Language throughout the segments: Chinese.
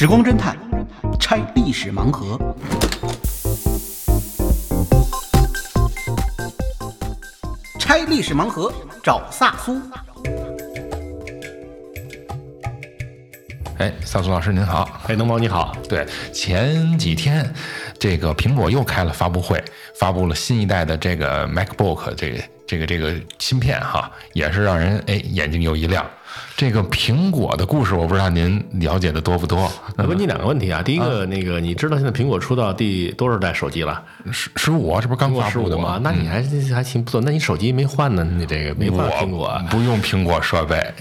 时光侦探拆历史盲盒。拆历史盲盒，找萨苏。哎，萨苏老师您好，哎，能猫你好。对，前几天这个苹果又开了发布会，发布了新一代的这个 MacBook 这个这个这个芯片哈，也是让人哎眼睛又一亮。这个苹果的故事，我不知道您了解的多不多？问你两个问题啊，第一个，那个你知道现在苹果出到第多少代手机了？十十五，这不是刚发布的吗？那你还还行不错，那你手机没换呢？你这个没换苹果？不用苹果设备，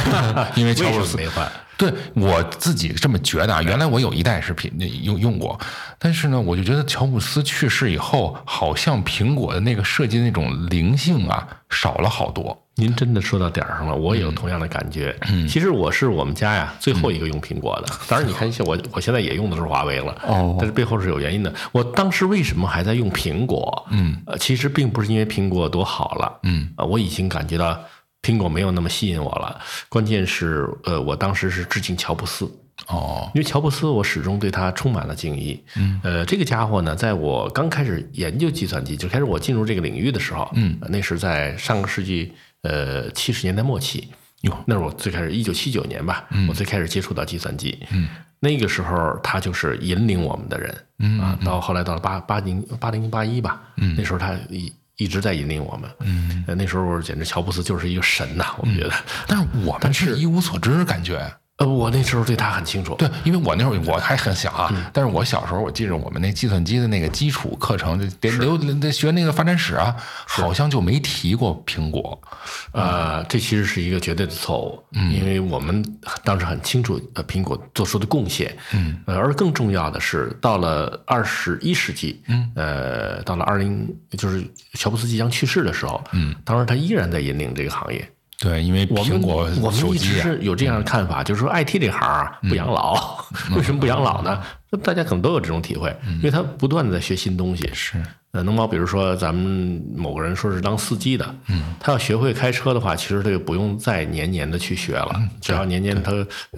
因为乔布斯没换。对我自己这么觉得啊，原来我有一代是苹用用过，但是呢，我就觉得乔布斯去世以后，好像苹果的那个设计的那种灵性啊少了好多。您真的说到点儿上了，我也有同样的感觉。嗯，其实我是我们家呀最后一个用苹果的。当然，你看，我我现在也用的是华为了。哦，但是背后是有原因的。我当时为什么还在用苹果？嗯，呃，其实并不是因为苹果多好了。嗯，啊，我已经感觉到。苹果没有那么吸引我了，关键是，呃，我当时是致敬乔布斯哦，因为乔布斯，我始终对他充满了敬意。嗯，呃，这个家伙呢，在我刚开始研究计算机，就开始我进入这个领域的时候，嗯，那是在上个世纪呃七十年代末期，哟，那是我最开始一九七九年吧，嗯。我最开始接触到计算机，嗯，那个时候他就是引领我们的人，嗯啊，到后来到了八八零八零八一吧，嗯，那时候他一。一直在引领我们，嗯，那时候简直乔布斯就是一个神呐，我们觉得，但是我们是一无所知，感觉。呃，我那时候对他很清楚，对，因为我那会儿我还很小啊，但是我小时候我记着我们那计算机的那个基础课程，得留得学那个发展史啊，好像就没提过苹果，呃，这其实是一个绝对的错误，因为我们当时很清楚呃苹果做出的贡献，嗯，而更重要的是到了二十一世纪，嗯，呃，到了二零就是乔布斯即将去世的时候，嗯，当时他依然在引领这个行业。对，因为苹果我们一直是有这样的看法，就是说 IT 这行啊不养老，为什么不养老呢？那大家可能都有这种体会，因为他不断的在学新东西。是。呃，能猫，比如说咱们某个人说是当司机的，嗯，他要学会开车的话，其实他就不用再年年的去学了，只要年年他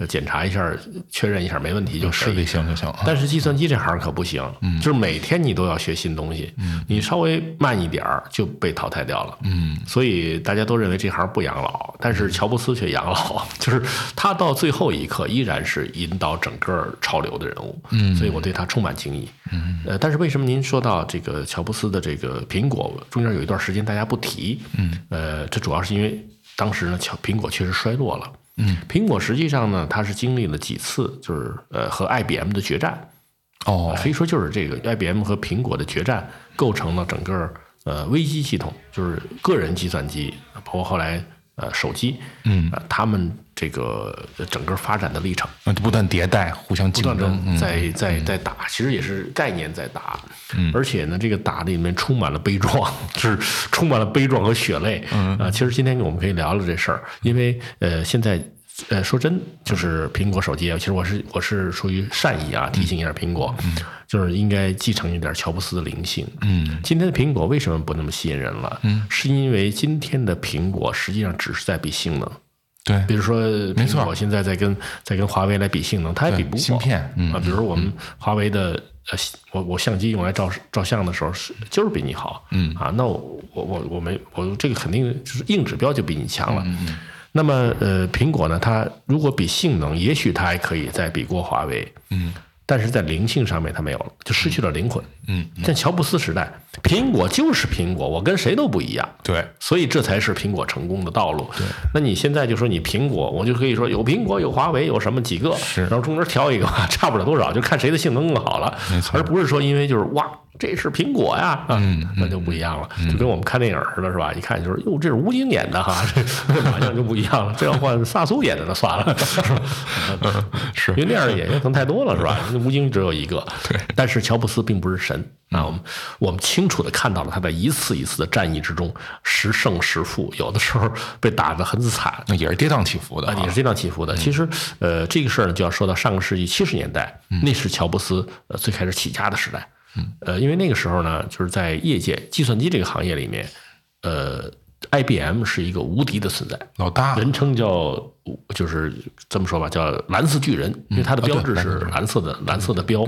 检查一下、确认一下没问题就视力行就行。但是计算机这行可不行，就是每天你都要学新东西，你稍微慢一点儿就被淘汰掉了。嗯，所以大家都认为这行不养老，但是乔布斯却养老，就是他到最后一刻依然是引导整个潮流的人物。嗯，所以我对他充满敬意。嗯，呃，但是为什么您说到这个乔？布斯的这个苹果中间有一段时间大家不提，嗯，呃，这主要是因为当时呢，乔苹果确实衰落了，嗯，苹果实际上呢，它是经历了几次，就是呃和 IBM 的决战，哦，可以说就是这个 IBM 和苹果的决战构成了整个呃微机系统，就是个人计算机，包括后来。呃，手机，嗯，他们这个整个发展的历程，不断迭代，互相竞争，在在在打，其实也是概念在打，嗯，而且呢，这个打里面充满了悲壮，是充满了悲壮和血泪，嗯。啊，其实今天我们可以聊聊这事儿，因为呃，现在。呃，说真，就是苹果手机啊，其实我是我是出于善意啊，提醒一下苹果，就是应该继承一点乔布斯的灵性。嗯，今天的苹果为什么不那么吸引人了？嗯，是因为今天的苹果实际上只是在比性能。对，比如说苹果现在在跟在跟华为来比性能，它也比不过芯片嗯啊。比如我们华为的呃，我我相机用来照照相的时候是就是比你好。嗯啊，那我我我我没我这个肯定就是硬指标就比你强了。嗯。那么，呃，苹果呢？它如果比性能，也许它还可以再比过华为，嗯，但是在灵性上面它没有了，就失去了灵魂，嗯。像乔布斯时代，苹果就是苹果，我跟谁都不一样，对，所以这才是苹果成功的道路。对，那你现在就说你苹果，我就可以说有苹果，有华为，有什么几个，是，然后中间挑一个，差不了多少，就看谁的性能更好了，没错，而不是说因为就是哇。这是苹果呀，嗯，那就不一样了，就跟我们看电影似的，是吧？一看就是哟，这是吴京演的哈，这 马上就不一样了。这要换萨苏演的，那算了，是，因为那样的演员可能太多了，是吧？吴京只有一个，对。但是乔布斯并不是神，那我们我们清楚的看到了他在一次一次的战役之中时胜时负，有的时候被打得很惨，那也是跌宕起伏的，也是跌宕起伏的。其实，呃，这个事儿呢，就要说到上个世纪七十年代，那是乔布斯呃最开始起家的时代。呃，因为那个时候呢，就是在业界计算机这个行业里面，呃，IBM 是一个无敌的存在，老大，人称叫就是这么说吧，叫蓝色巨人，因为它的标志是蓝色的蓝色的标。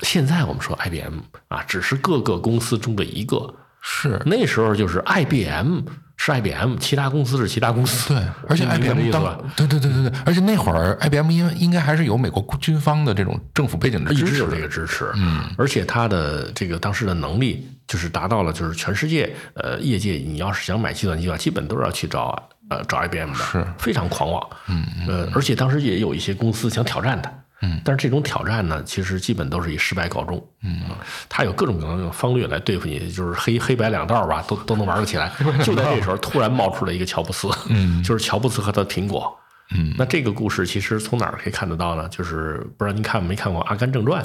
现在我们说 IBM 啊，只是各个公司中的一个。是那时候就是 IBM 是 IBM，其他公司是其他公司。对，而且 IBM 当对对对对对，而且那会儿 IBM 应应该还是有美国军方的这种政府背景的支持，有这个支持。嗯，而且它的这个当时的能力就是达到了，就是全世界呃业界，你要是想买计算机的话，基本都是要去找呃找 IBM 的，是非常狂妄。嗯呃，而且当时也有一些公司想挑战它。嗯，但是这种挑战呢，其实基本都是以失败告终。嗯，他有各种各样的方略来对付你，就是黑 黑白两道吧，都都能玩得起来。就在这时候，突然冒出了一个乔布斯，嗯，就是乔布斯和他的苹果。嗯，那这个故事其实从哪儿可以看得到呢？就是不知道您看没看过《阿甘正传》。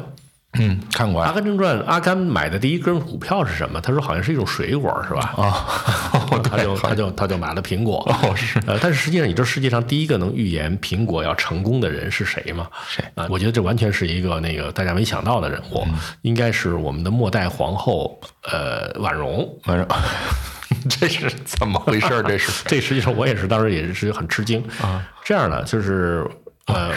嗯，看过《阿甘正传》。阿甘买的第一根股票是什么？他说好像是一种水果，是吧？啊，他就他就他就买了苹果。哦，是。呃，但是实际上，你知道世界上第一个能预言苹果要成功的人是谁吗？谁啊？我觉得这完全是一个那个大家没想到的人物，应该是我们的末代皇后，呃，婉容。婉容，这是怎么回事？这是这实际上我也是当时也是很吃惊啊。这样的就是呃。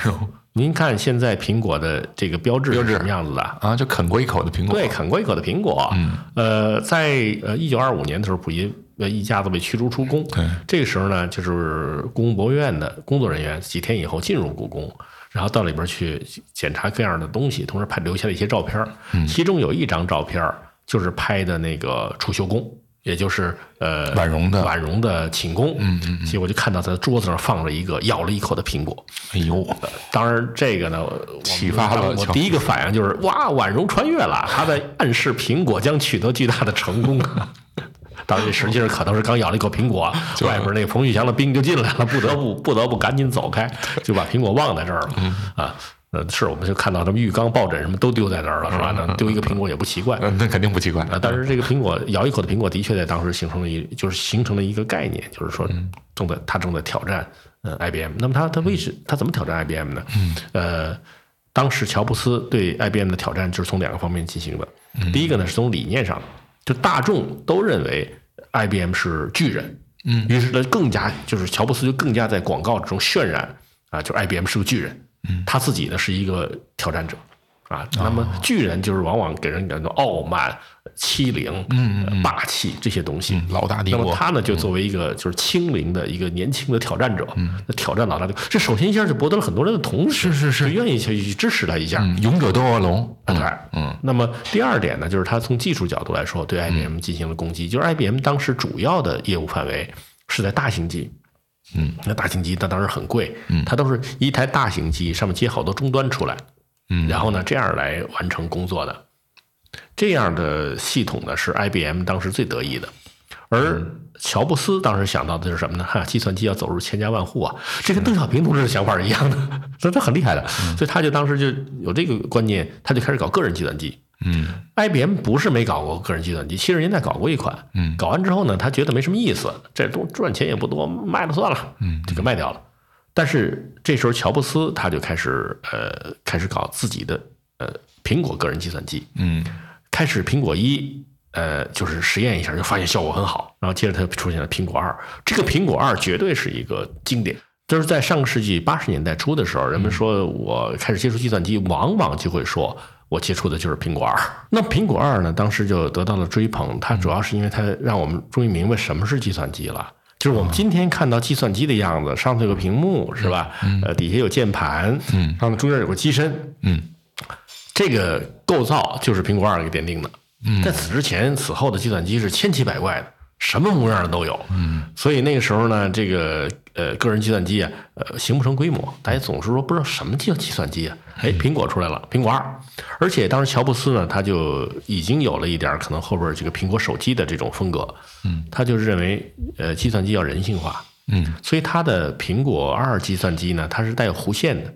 您看现在苹果的这个标志是什么样子的啊？就啃过一口的苹果。对，啃过一口的苹果。嗯，呃，在呃一九二五年的时候，溥仪呃一家子被驱逐出宫。对，这个时候呢，就是故宫博物院的工作人员几天以后进入故宫，然后到里边去检查各样的东西，同时拍留下了一些照片。嗯，其中有一张照片就是拍的那个储秀宫。也就是呃，婉容的婉容的寝宫，嗯嗯，结果就看到他的桌子上放着一个咬了一口的苹果。哎呦，当然这个呢，启发了我第一个反应就是哇，婉容穿越了，他在暗示苹果将取得巨大的成功。当然，这实际上可能是刚咬了一口苹果，外边那个冯玉祥的兵就进来了，不得不不得不赶紧走开，就把苹果忘在这儿了啊。呃，是，我们就看到什么浴缸、抱枕什么都丢在那儿了，是吧？那丢一个苹果也不奇怪，那肯定不奇怪。但是这个苹果咬一口的苹果，的确在当时形成了一，就是形成了一个概念，就是说正在他正在挑战呃 IBM。那么他他为什他怎么挑战 IBM 呢？呃，当时乔布斯对 IBM 的挑战就是从两个方面进行的。第一个呢是从理念上，就大众都认为 IBM 是巨人，嗯，于是呢更加就是乔布斯就更加在广告中渲染啊，就 IBM 是个巨人。他自己呢是一个挑战者，啊，那么巨人就是往往给人感觉傲慢、欺凌、嗯霸气这些东西，老大帝国。那么他呢就作为一个就是轻灵的一个年轻的挑战者，那挑战老大帝国，这首先一下就博得了很多人的同情，是是是，愿意去支持他一下。勇者斗恶龙，对，嗯。那么第二点呢，就是他从技术角度来说对 IBM 进行了攻击，就是 IBM 当时主要的业务范围是在大型机。嗯，那大型机它当时很贵，嗯，它都是一台大型机上面接好多终端出来，嗯，然后呢这样来完成工作的，这样的系统呢是 IBM 当时最得意的，而乔布斯当时想到的是什么呢？哈，计算机要走入千家万户啊，这跟邓小平同志的想法是一样的，所以他很厉害的，所以他就当时就有这个观念，他就开始搞个人计算机。嗯，IBM 不是没搞过个人计算机，七十年代搞过一款。嗯，搞完之后呢，他觉得没什么意思，这都赚钱也不多，卖了算了。嗯，就给卖掉了。但是这时候乔布斯他就开始呃开始搞自己的呃苹果个人计算机。嗯，开始苹果一呃就是实验一下，就发现效果很好，然后接着他出现了苹果二。这个苹果二绝对是一个经典。就是在上个世纪八十年代初的时候，人们说我开始接触计算机，往往就会说。我接触的就是苹果二，那苹果二呢？当时就得到了追捧。它主要是因为它让我们终于明白什么是计算机了。就是我们今天看到计算机的样子，上头有个屏幕，是吧？呃，底下有键盘，嗯，上面中间有个机身，嗯，这个构造就是苹果二给奠定的。嗯，在此之前、此后的计算机是千奇百怪的，什么模样的都有。嗯，所以那个时候呢，这个呃个人计算机啊，呃形不成规模，大家总是说不知道什么叫计算机啊。哎，苹果出来了，苹果二，而且当时乔布斯呢，他就已经有了一点可能后边这个苹果手机的这种风格，嗯，他就是认为，呃，计算机要人性化，嗯，所以他的苹果二计算机呢，它是带有弧线的，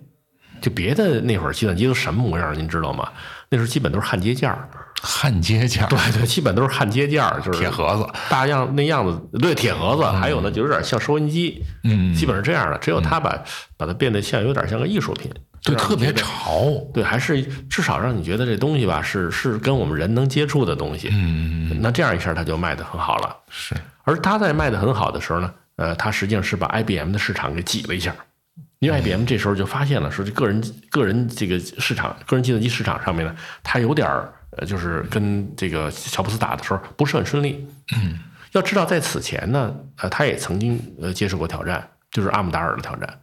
就别的那会儿计算机都什么模样，您知道吗？那时候基本都是焊接件儿，焊接件儿，对对，基本都是焊接件儿，就是铁盒子，大样那样子，对，铁盒子，还有呢，就有点像收音机，嗯，基本上这样的，只有他把把它变得像有点像个艺术品。对，特别潮，对，还是至少让你觉得这东西吧，是是跟我们人能接触的东西，嗯，那这样一下它就卖的很好了。是，而他在卖的很好的时候呢，呃，他实际上是把 IBM 的市场给挤了一下，因为 IBM 这时候就发现了，说这个人个人这个市场，个人计算机市场上面呢，它有点儿呃，就是跟这个乔布斯打的时候不是很顺利。嗯，要知道在此前呢，呃，他也曾经呃接受过挑战，就是阿姆达尔的挑战。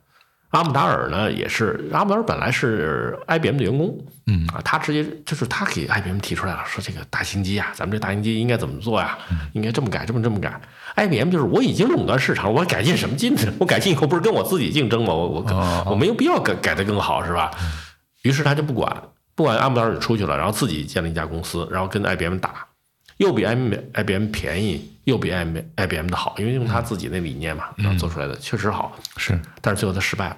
阿姆达尔呢，也是阿姆达尔本来是 IBM 的员工，嗯啊，他直接就是他给 IBM 提出来了，说这个大型机啊，咱们这大型机应该怎么做呀？应该这么改，这么这么改。IBM 就是我已经垄断市场，我改进什么进呢？我改进以后不是跟我自己竞争吗？我我我没有必要改改得更好，是吧？于是他就不管，不管阿姆达尔出去了，然后自己建了一家公司，然后跟 IBM 打，又比 IBM IBM 便宜，又比 IBM IBM 的好，因为用他自己那理念嘛，然后做出来的确实好，是，但是最后他失败了。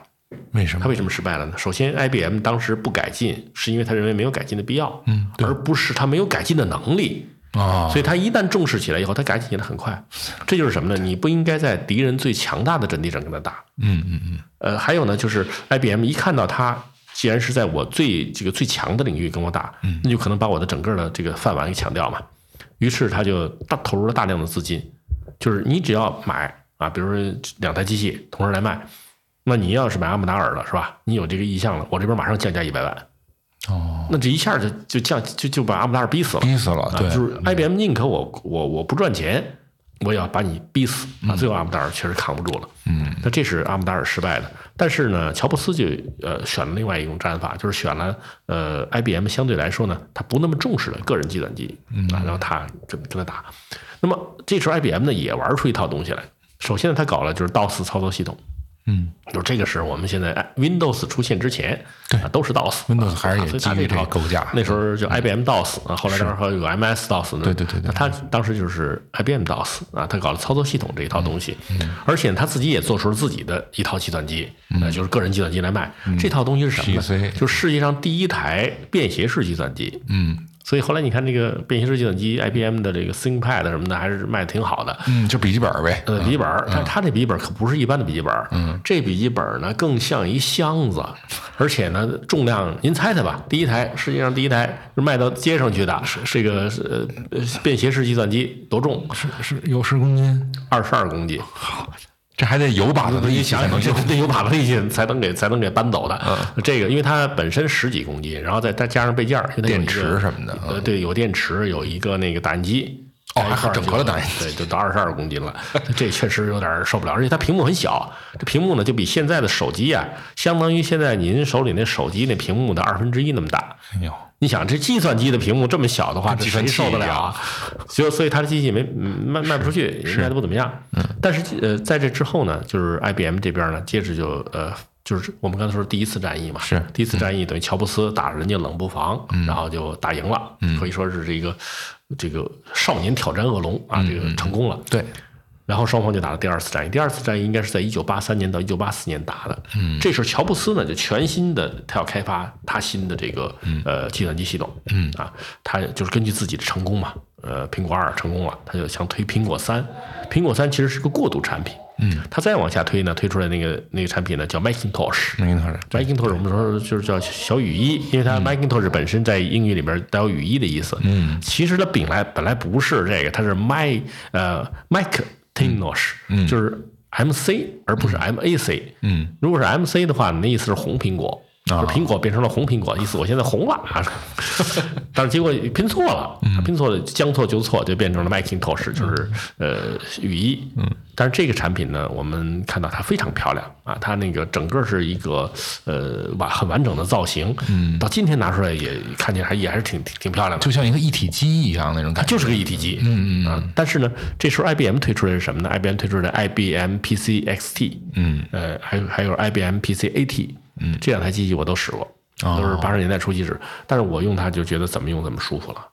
为什么？他为什么失败了呢？首先，IBM 当时不改进，是因为他认为没有改进的必要，嗯，而不是他没有改进的能力啊。所以，他一旦重视起来以后，他改进起来很快。这就是什么呢？你不应该在敌人最强大的阵地上跟他打。嗯嗯嗯。呃，还有呢，就是 IBM 一看到他既然是在我最这个最强的领域跟我打，那就可能把我的整个的这个饭碗给抢掉嘛。于是他就大投入了大量的资金，就是你只要买啊，比如说两台机器同时来卖。那你要是买阿姆达尔了，是吧？你有这个意向了，我这边马上降价一百万。哦，那这一下就就降就就把阿姆达尔逼死了，逼死了。对，就是 IBM 宁可我我我不赚钱，我也要把你逼死啊！最后阿姆达尔确实扛不住了。嗯，那这是阿姆达尔失败的。但是呢，乔布斯就呃选了另外一种战法，就是选了呃 IBM 相对来说呢，他不那么重视的个人计算机啊，然后他跟跟他打。那么这时候 IBM 呢也玩出一套东西来。首先呢，他搞了就是 DOS 操作系统。嗯，就这个是我们现在 Windows 出现之前，对，都是 DOS，Windows 还是也基于这个构架。那时候就 IBM DOS 啊，后来当时有 MS DOS 呢。对对对对。他当时就是 IBM DOS 啊，他搞了操作系统这一套东西，而且他自己也做出了自己的一套计算机，呃，就是个人计算机来卖。这套东西是什么呢？就是世界上第一台便携式计算机。嗯。所以后来你看这个便携式计算机，IBM 的这个 ThinkPad 什么的，还是卖的挺好的。嗯，就笔记本呗。呃，笔记本，但它这笔记本可不是一般的笔记本。嗯，这笔记本呢更像一箱子，而且呢重量，您猜猜吧？第一台，世界上第一台是卖到街上去的，是这个呃便携式计算机多重？是是有十公斤，二十二公斤。好。这还得有把子力气才能，得有把子力气才能给才能给搬走的。这个，因为它本身十几公斤，然后再再加上备件儿，电池什么的。呃，对，有电池，有一个那个打印机。哦，还整合了打印机，对，就到二十二公斤了。这确实有点受不了，而且它屏幕很小，这屏幕呢就比现在的手机啊，相当于现在您手里那手机那屏幕的二分之一那么大。哎呦！你想这计算机的屏幕这么小的话，这谁受得了啊？就所以它的机器没卖卖不出去，卖的不怎么样。嗯，但是呃，在这之后呢，就是 IBM 这边呢，接着就呃，就是我们刚才说第一次战役嘛，是第一次战役，等于乔布斯打人家冷不防，然后就打赢了，可以说是这个这个少年挑战恶龙啊，这个成功了。对。然后双方就打了第二次战役，第二次战役应该是在一九八三年到一九八四年打的。嗯，这时候乔布斯呢就全新的，他要开发他新的这个呃计算机系统。嗯啊，他就是根据自己的成功嘛，呃，苹果二成功了，他就想推苹果三。苹果三其实是个过渡产品。嗯，他再往下推呢，推出来那个那个产品呢叫 Macintosh。Macintosh，Macintosh 我们说就是叫小雨衣，因为它 Macintosh 本身在英语里边带有雨衣的意思。嗯，其实它本来本来不是这个，它是 My 呃 Mac。嗯，就是 M C 而不是 M A C，嗯，如果是 M C 的话，你的意思是红苹果，啊，苹果变成了红苹果，意思我现在红了啊，但是结果拼错了，拼错了，将错就错，就变成了 Macintosh，就是呃雨衣，嗯，但是这个产品呢，我们看到它非常漂亮啊，它那个整个是一个呃完很完整的造型，嗯，到今天拿出来也看起来还也还是挺挺挺漂亮的，就像一个一体机一样那种感觉，就是个一体机，嗯嗯啊，但是呢，这时候 IBM 推出来是什么呢？IBM 推出来的 IBM PC XT，嗯，呃，还有还有 IBM PC AT，嗯，这两台机器我都使过，都是八十年代初期使，但是我用它就觉得怎么用怎么舒服了，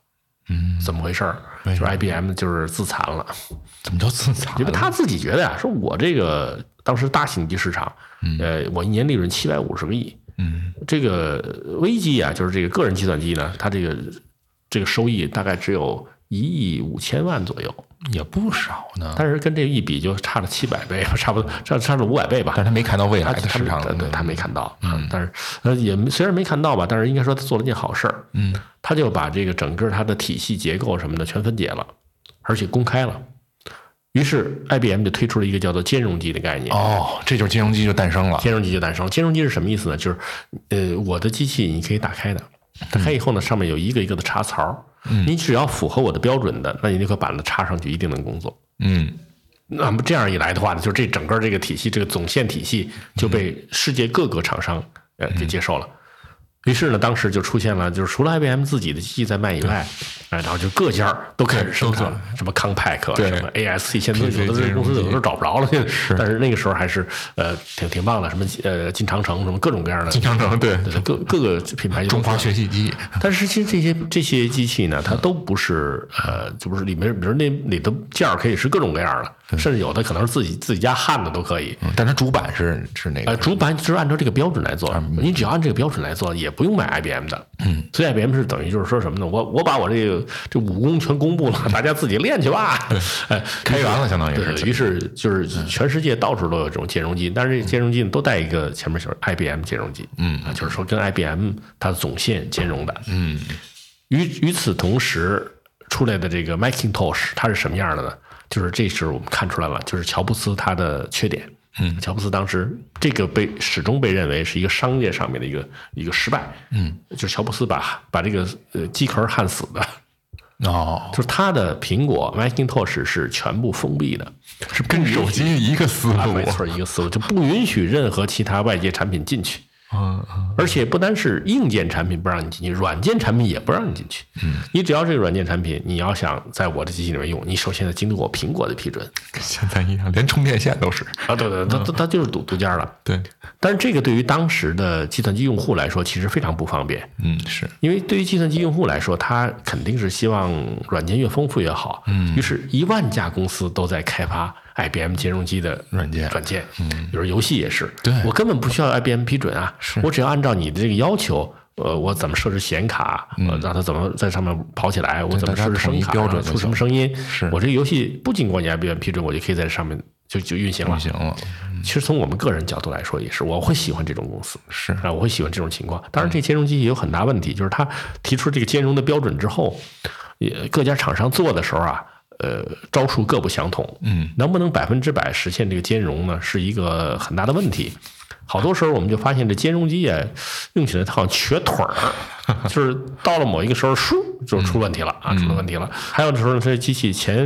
嗯，怎么回事儿？就是 IBM 就是自残了，怎么叫自残？因为他自己觉得呀，说我这个当时大型机市场，呃，我一年利润七百五十个亿，嗯，这个微机啊，就是这个个人计算机呢，它这个这个收益大概只有一亿五千万左右，也不少呢。但是跟这个一比，就差了七百倍，差不多差差了五百倍吧。但是他没看到未来的市场，对，他没看到。嗯，但是呃，也虽然没看到吧，但是应该说他做了件好事儿。嗯，他就把这个整个它的体系结构什么的全分解了，而且公开了。于是 IBM 就推出了一个叫做兼容机的概念。哦，这就是兼容机就诞生了。兼容机就诞生了。兼容机是什么意思呢？就是，呃，我的机器你可以打开的，打开以后呢，上面有一个一个的插槽，你只要符合我的标准的，那你那块板子插上去一定能工作。嗯，那么这样一来的话呢，就这整个这个体系，这个总线体系就被世界各个厂商呃给接受了。于是呢，当时就出现了，就是除了 IBM 自己的机器在卖以外，哎，然后就各家都开始生产，什么康派克、什么 ASC，现在有的这公司有的都找不着了。但是那个时候还是呃挺挺棒的，什么呃金长城，什么各种各样的金长城，对，各各个品牌。中华学习机。但是其实这些这些机器呢，它都不是呃，就不是里面，比如那里的件儿可以是各种各样的。甚至有的可能是自己自己家焊的都可以，但它主板是是那个，呃，主板就是按照这个标准来做，你只要按这个标准来做，也不用买 IBM 的。嗯，所以 IBM 是等于就是说什么呢？我我把我这个这武功全公布了，大家自己练去吧。哎，开源了，相当于是。于是就是全世界到处都有这种兼容机，但是这兼容机都带一个前面就是 IBM 兼容机。嗯，啊，就是说跟 IBM 它的总线兼容的。嗯，与与此同时出来的这个 Macintosh 它是什么样的呢？就是这时候我们看出来了，就是乔布斯他的缺点。嗯，乔布斯当时这个被始终被认为是一个商业上面的一个一个失败。嗯，就是乔布斯把把这个呃机壳焊死的。哦，就是他的苹果 Macintosh 是全部封闭的，是跟手机一个思路，没错，一个思路就不允许任何其他外界产品进去。嗯而且不单是硬件产品不让你进去，软件产品也不让你进去。嗯，你只要这个软件产品，你要想在我的机器里面用，你首先得经过苹果的批准。跟现在一样，连充电线都是啊，对对，它它它就是独独家了。对，但是这个对于当时的计算机用户来说，其实非常不方便。嗯，是因为对于计算机用户来说，他肯定是希望软件越丰富越好。嗯，于是，一万家公司都在开发 IBM 兼容机的软件软件。嗯，比如游戏也是，对我根本不需要 IBM 批准啊，我只要按照你的这个要求，呃，我怎么设置显卡，呃，让它怎么在上面跑起来，我怎么设置声卡，标准出什么声音，是我这个游戏不经过你 IBM 批准，我就可以在上面就就运行了。运行了。其实从我们个人角度来说，也是我会喜欢这种公司，是啊，我会喜欢这种情况。当然，这兼容机也有很大问题，就是它提出这个兼容的标准之后，也各家厂商做的时候啊，呃，招数各不相同，嗯，能不能百分之百实现这个兼容呢，是一个很大的问题。好多时候我们就发现这兼容机啊，用起来它好像瘸腿儿，就是到了某一个时候，倏就出问题了啊，出了问题了。还有的时候，这机器前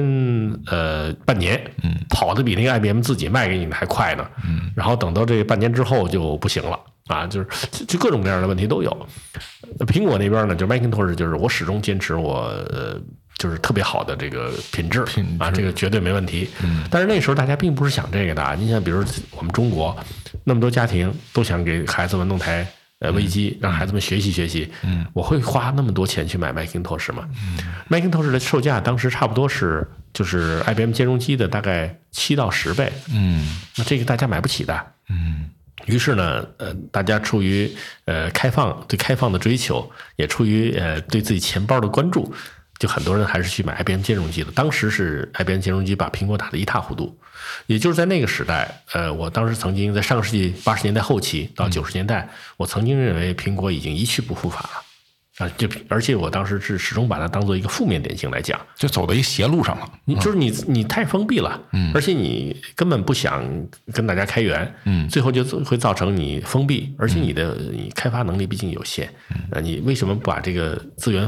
呃半年，嗯，跑的比那个 IBM 自己卖给你的还快呢，嗯，然后等到这个半年之后就不行了啊，就是就就各种各样的问题都有。苹果那边呢，就 Macintosh 就是我始终坚持我呃就是特别好的这个品质品质啊，这个绝对没问题。嗯，但是那时候大家并不是想这个的啊。你像比如我们中国那么多家庭都想给孩子们弄台呃微机，让孩子们学习学习。嗯，我会花那么多钱去买 Macintosh 吗？嗯，Macintosh 的售价当时差不多是就是 IBM 兼容机的大概七到十倍。嗯那这个大家买不起的。嗯于是呢，呃，大家出于呃开放对开放的追求，也出于呃对自己钱包的关注，就很多人还是去买 IBM 兼容机的。当时是 IBM 兼容机把苹果打得一塌糊涂，也就是在那个时代，呃，我当时曾经在上个世纪八十年代后期到九十年代，我曾经认为苹果已经一去不复返了。啊，就而且我当时是始终把它当做一个负面典型来讲，就走到一邪路上了。你就是你你太封闭了，嗯而且你根本不想跟大家开源，嗯最后就会造成你封闭，而且你的你开发能力毕竟有限，呃，你为什么不把这个资源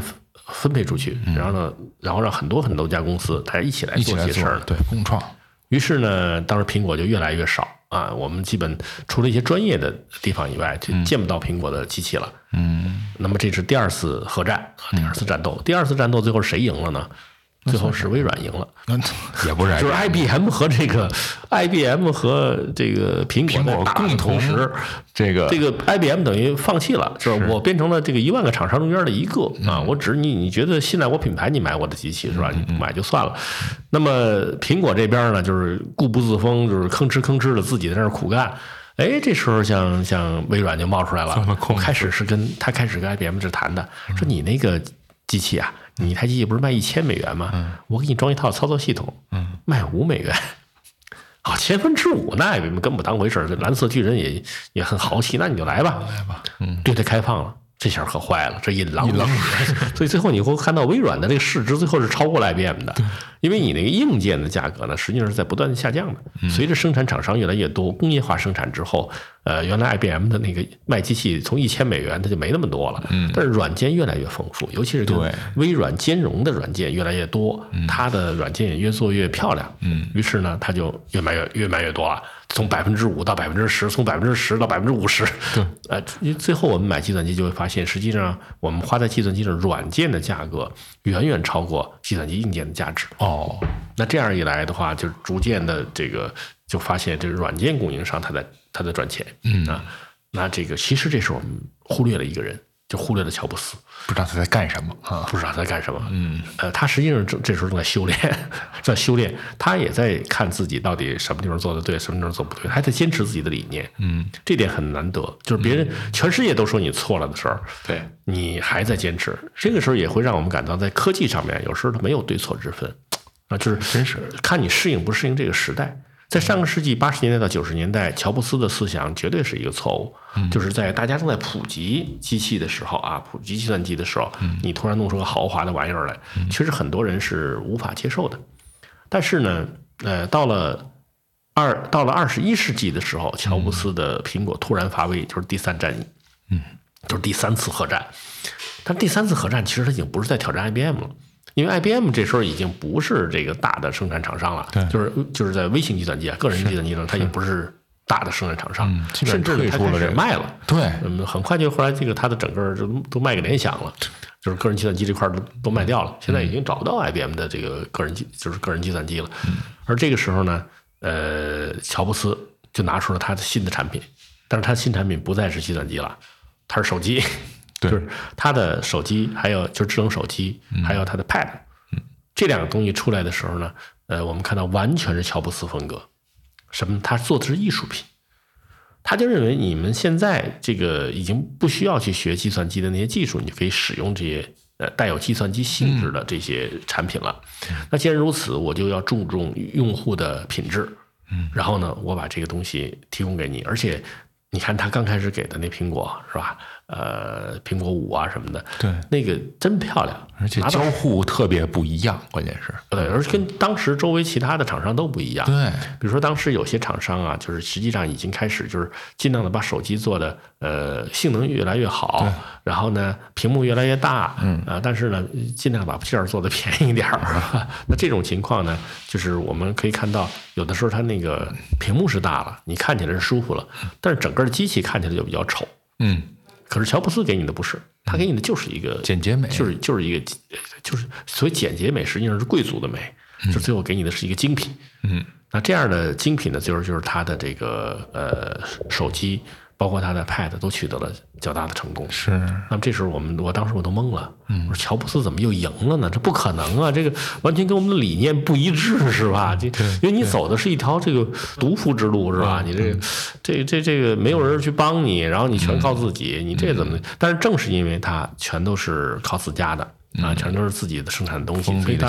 分分配出去，然后呢，然后让很多很多家公司大家一起来做些事儿，对共创。于是呢，当时苹果就越来越少啊，我们基本除了一些专业的地方以外，就见不到苹果的机器了。嗯那么这是第二次核战，啊第二次战斗，第二次战斗最后谁赢了呢？最后是微软赢了。那也不是就是 IBM 和这个 IBM 和这个苹苹果共同这个这个 IBM 等于放弃了，就是我变成了这个一万个厂商中间的一个啊，我只你你觉得信赖我品牌，你买我的机器是吧？你不买就算了。那么苹果这边呢，就是固步自封，就是吭哧吭哧的自己在那儿苦干。哎，这时候像像微软就冒出来了开始是跟他开始跟 IBM 这谈的，说你那个机器啊，你一台机器不是卖一千美元吗？我给你装一套操作系统，嗯卖五美元。啊，千分之五，那 IBM 根本不当回事儿。这蓝色巨人也也很豪气，那你就来吧，来吧，嗯对他开放了。这下可坏了，这一狼 所以最后你会看到微软的这个市值最后是超过了 IBM 的，因为你那个硬件的价格呢，实际上是在不断的下降的。随着生产厂商越来越多，工业化生产之后，呃，原来 IBM 的那个卖机器从一千美元它就没那么多了，嗯，但是软件越来越丰富，尤其是跟微软兼容的软件越来越多，它的软件也越做越漂亮，嗯，于是呢，它就越卖越越卖越多了。从百分之五到百分之十，从百分之十到百分之五十，对，呃，最后我们买计算机就会发现，实际上我们花在计算机上软件的价格远远超过计算机硬件的价值。哦，那这样一来的话，就逐渐的这个就发现，这个软件供应商他在他在赚钱。嗯啊，那这个其实这是我们忽略了一个人。就忽略了乔布斯，不知道他在干什么啊？不知道他在干什么。嗯，呃，他实际上这这时候正在修炼，在修炼。他也在看自己到底什么地方做的对，什么地方做不对，还在坚持自己的理念。嗯，这点很难得。就是别人全世界都说你错了的时候，对你还在坚持。这个时候也会让我们感到，在科技上面，有时候它没有对错之分啊，就是真是看你适应不适应这个时代。在上个世纪八十年代到九十年代，乔布斯的思想绝对是一个错误。就是在大家正在普及机器的时候啊，普及计算机的时候，你突然弄出个豪华的玩意儿来，其实很多人是无法接受的。但是呢，呃，到了二到了二十一世纪的时候，乔布斯的苹果突然发威，就是第三战役，嗯，就是第三次核战。但第三次核战其实它已经不是在挑战 IBM 了。因为 IBM 这时候已经不是这个大的生产厂商了，就是就是在微型计算机啊、个人计算机上，它已经不是大的生产厂商，甚至它开始卖了。对，嗯，很快就后来这个它的整个就都卖给联想了，就是个人计算机这块都都卖掉了。现在已经找不到 IBM 的这个个人计就是个人计算机了。而这个时候呢，呃，乔布斯就拿出了他的新的产品，但是他新产品不再是计算机了，它是手机。就是他的手机，还有就是智能手机，还有他的 Pad，这两个东西出来的时候呢，呃，我们看到完全是乔布斯风格。什么？他做的是艺术品。他就认为你们现在这个已经不需要去学计算机的那些技术，你就可以使用这些呃带有计算机性质的这些产品了。那既然如此，我就要注重用户的品质。嗯，然后呢，我把这个东西提供给你，而且你看他刚开始给的那苹果是吧？呃，苹果五啊什么的，对，那个真漂亮，而且交互特别不一样，关键是，对，而且跟当时周围其他的厂商都不一样，对，比如说当时有些厂商啊，就是实际上已经开始就是尽量的把手机做的呃性能越来越好，然后呢屏幕越来越大，嗯。啊，但是呢尽量把件儿做的便宜一点儿，那这种情况呢，就是我们可以看到有的时候它那个屏幕是大了，你看起来是舒服了，但是整个的机器看起来就比较丑，嗯。可是乔布斯给你的不是，他给你的就是一个简洁美，就是就是一个，就是所谓简洁美，实际上是贵族的美，就最后给你的是一个精品。嗯，那这样的精品呢，就是就是他的这个呃手机。包括他的 Pad 都取得了较大的成功。是，那么这时候我们，我当时我都懵了。嗯，我说乔布斯怎么又赢了呢？这不可能啊！这个完全跟我们的理念不一致，是吧？这因为你走的是一条这个独夫之路，是吧？你这个这这这个没有人去帮你，然后你全靠自己，你这怎么？但是正是因为他全都是靠自家的啊，全都是自己的生产的东西，所以他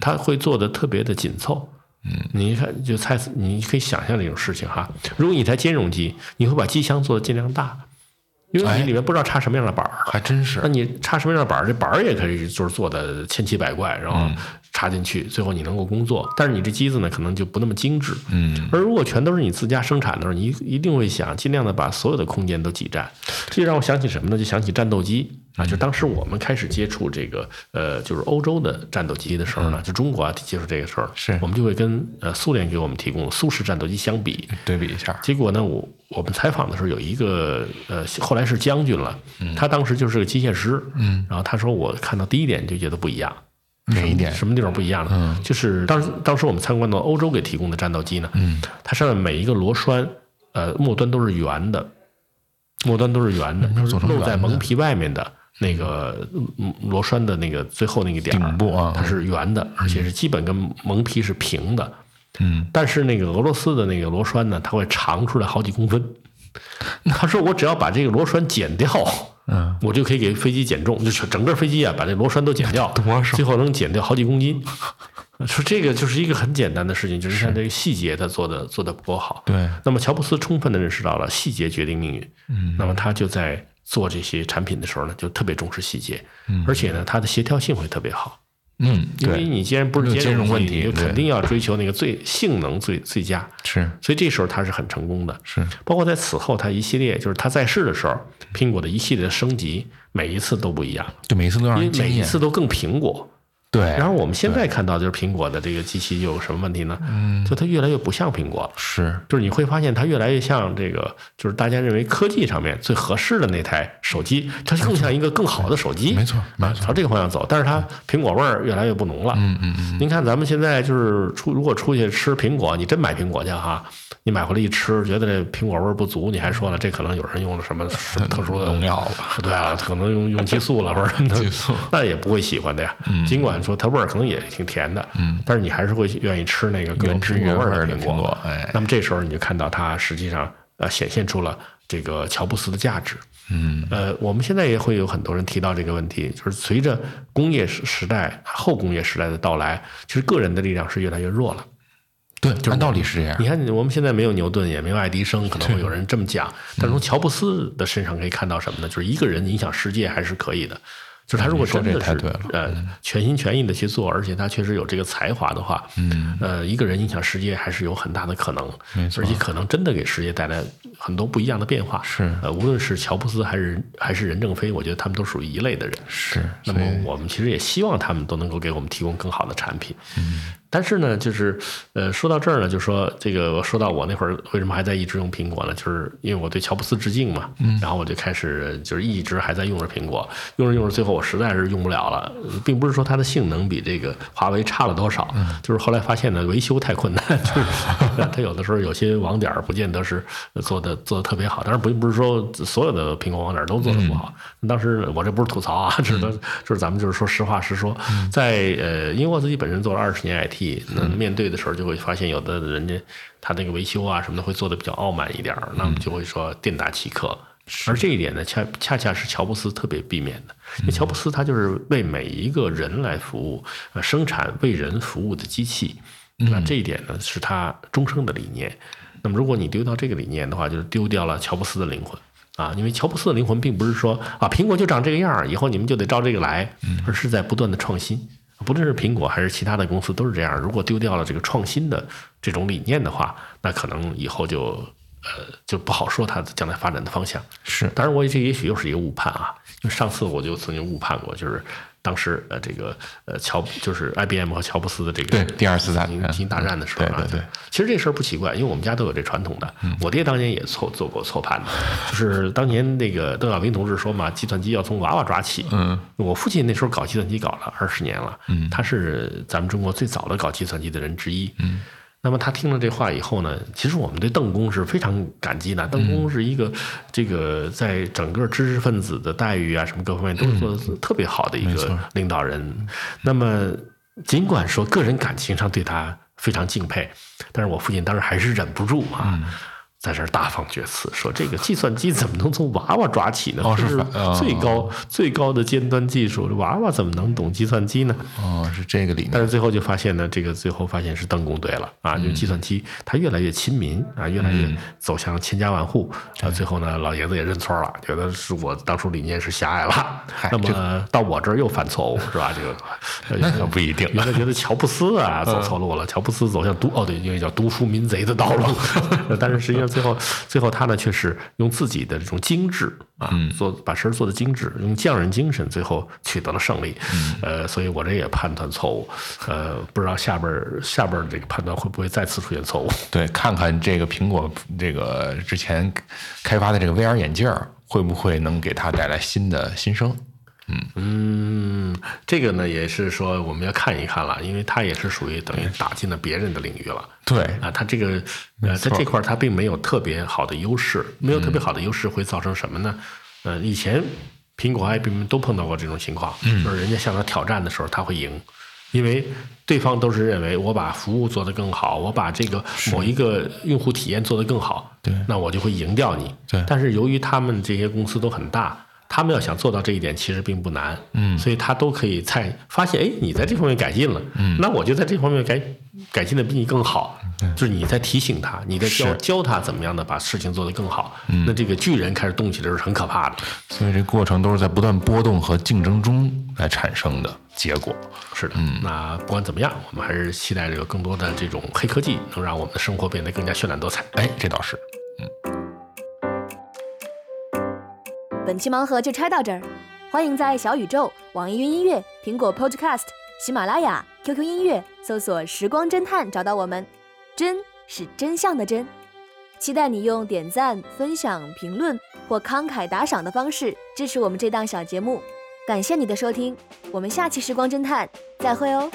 他会做的特别的紧凑。嗯，你一看就猜，你可以想象这种事情哈。如果你台兼容机，你会把机箱做的尽量大，因为你里面不知道插什么样的板儿，还真是。那你插什么样的板儿，这板儿也可以就是做的千奇百怪，然后插进去，最后你能够工作。但是你这机子呢，可能就不那么精致。嗯。而如果全都是你自家生产的时候，你一定会想尽量的把所有的空间都挤占。这让我想起什么呢？就想起战斗机。啊，就当时我们开始接触这个，呃，就是欧洲的战斗机的时候呢，就中国啊接触这个时候，是我们就会跟呃苏联给我们提供苏式战斗机相比，对比一下。结果呢，我我们采访的时候有一个呃，后来是将军了，他当时就是个机械师，嗯，然后他说我看到第一点就觉得不一样，哪一点？什么地方不一样呢？嗯，就是当当时我们参观到欧洲给提供的战斗机呢，嗯，它上面每一个螺栓，呃，末端都是圆的，末端都是圆的，就是露在蒙皮外面的。那个螺栓的那个最后那个点顶部啊，它是圆的，而且是基本跟蒙皮是平的。嗯，但是那个俄罗斯的那个螺栓呢，它会长出来好几公分。他说：“我只要把这个螺栓剪掉，嗯，我就可以给飞机减重，就是整个飞机啊，把这螺栓都剪掉，最后能减掉好几公斤。”说这个就是一个很简单的事情，就是像这个细节，他做的做的不够好。对。那么乔布斯充分的认识到了细节决定命运。嗯。那么他就在。做这些产品的时候呢，就特别重视细节，而且呢，它的协调性会特别好。嗯，因为，你既然不是兼容问题肯定要追求那个最性能最最佳。是所以这时候它是很成功的。是，包括在此后，它一系列就是它在世的时候，苹果的一系列的升级，每一次都不一样，就每次都让因为每一。次都更苹果。对，然后我们现在看到就是苹果的这个机器有什么问题呢？嗯，就它越来越不像苹果了。是就是你会发现它越来越像这个，就是大家认为科技上面最合适的那台手机，它更像一个更好的手机。没错没啊，错朝这个方向走。但是它苹果味儿越来越不浓了。嗯嗯嗯。您看咱们现在就是出，如果出去吃苹果，你真买苹果去哈，你买回来一吃，觉得这苹果味儿不足，你还说了，这可能有人用了什么特殊的农药吧？对啊，可能用用激素了或者什么的激素，那也不会喜欢的呀。尽管说它味儿可能也挺甜的，嗯，但是你还是会愿意吃那个原汁苹果味原味儿的苹果哎那么这时候你就看到它实际上呃显现出了这个乔布斯的价值。嗯，呃，我们现在也会有很多人提到这个问题，就是随着工业时时代、后工业时代的到来，其实个人的力量是越来越弱了。对，就按道理是这样你。看，我们现在没有牛顿，也没有爱迪生，可能会有人这么讲。但是从乔布斯的身上可以看到什么呢？就是一个人影响世界还是可以的。就是他如果真的是呃全心全意的去做，而且他确实有这个才华的话，嗯，呃，一个人影响世界还是有很大的可能，而且可能真的给世界带来很多不一样的变化。是呃，无论是乔布斯还是还是任正非，我觉得他们都属于一类的人。是，那么我们其实也希望他们都能够给我们提供更好的产品。嗯，但是呢，就是呃，说到这儿呢，就说这个，说到我那会儿为什么还在一直用苹果呢？就是因为我对乔布斯致敬嘛。嗯，然后我就开始就是一直还在用着苹果，用着用着，最后我实在是用不了了，并不是说它的性能比这个华为差了多少，就是后来发现呢，维修太困难，就是它有的时候有些网点儿不见得是做的做的特别好，当然不不是说所有的苹果网点都做的不好。当时我这不是吐槽啊，只能就是咱们就是说实话实说，在呃，因为我自己本身做了二十年 IT，那面对的时候就会发现有的人家他那个维修啊什么的会做的比较傲慢一点儿，那么就会说店大欺客。而这一点呢，恰恰恰是乔布斯特别避免的，因为乔布斯他就是为每一个人来服务，呃，生产为人服务的机器，那这一点呢是他终生的理念。那么如果你丢掉这个理念的话，就是丢掉了乔布斯的灵魂。啊，因为乔布斯的灵魂并不是说啊苹果就长这个样儿，以后你们就得照这个来，而是在不断的创新。不论是苹果还是其他的公司都是这样。如果丢掉了这个创新的这种理念的话，那可能以后就呃就不好说它将来发展的方向。是当然，我这也许又是一个误判啊，因为上次我就曾经误判过，就是当时呃这个呃乔就是 IBM 和乔布斯的这个对第二次大战进行进行大战的时候啊，对对对其实这事儿不奇怪，因为我们家都有这传统的。我爹当年也错做过错判的，就是当年那个邓小平同志说嘛，计算机要从娃娃抓起。嗯，我父亲那时候搞计算机搞了二十年了，嗯，他是咱们中国最早的搞计算机的人之一。嗯。那么他听了这话以后呢，其实我们对邓公是非常感激的。邓公是一个这个在整个知识分子的待遇啊，什么各方面都是做的特别好的一个领导人。那么尽管说个人感情上对他非常敬佩，但是我父亲当时还是忍不住啊。在这儿大放厥词，说这个计算机怎么能从娃娃抓起呢？哦是是反哦最高、最高的尖端技术，娃娃怎么能懂计算机呢？哦，是这个理念。但是最后就发现呢，这个最后发现是邓公对了啊，嗯就计算机它越来越亲民啊，越来越走向千家万户啊。最后呢，老爷子也认错了，觉得是我当初理念是狭隘了。那么到我这儿又犯错误是吧？这个 那可不一定原来觉得乔布斯啊走错路了，乔布斯走向读哦对，因为叫读书民贼的道路。但是实际上最后最后他呢却是用自己的这种精致啊，做把事儿做的精致，用匠人精神，最后取得了胜利。呃，所以我这也判断错误。呃，不知道下边儿下边儿这个判断会不会再次出现错误？对，看看这个苹果这个之前开发的这个 VR 眼镜儿会不会能给他带来新的新生？嗯，这个呢也是说我们要看一看了，因为它也是属于等于打进了别人的领域了。对，啊，它这个呃，在这块儿它并没有特别好的优势，没有特别好的优势会造成什么呢？呃，以前苹果、IBM 都碰到过这种情况，就是人家向他挑战的时候，他会赢。因为对方都是认为我把服务做得更好，我把这个某一个用户体验做得更好，对那我就会赢掉你。对但是由于他们这些公司都很大，他们要想做到这一点，其实并不难。嗯，所以他都可以在发现，哎，你在这方面改进了，嗯，那我就在这方面改改进的比你更好，就是你在提醒他，你在教教他怎么样的把事情做得更好。那这个巨人开始动起来是很可怕的。所以这过程都是在不断波动和竞争中来产生的结果。是的，那不管怎么样，我们还是期待这个更多的这种黑科技，能让我们的生活变得更加绚烂多彩。哎，这倒是。本期盲盒就拆到这儿，欢迎在小宇宙、网易云音乐、苹果 Podcast、喜马拉雅、QQ 音乐搜索“时光侦探”找到我们。真是真相的真，期待你用点赞、分享、评论或慷慨打赏的方式支持我们这档小节目。感谢你的收听，我们下期时光侦探再会哦。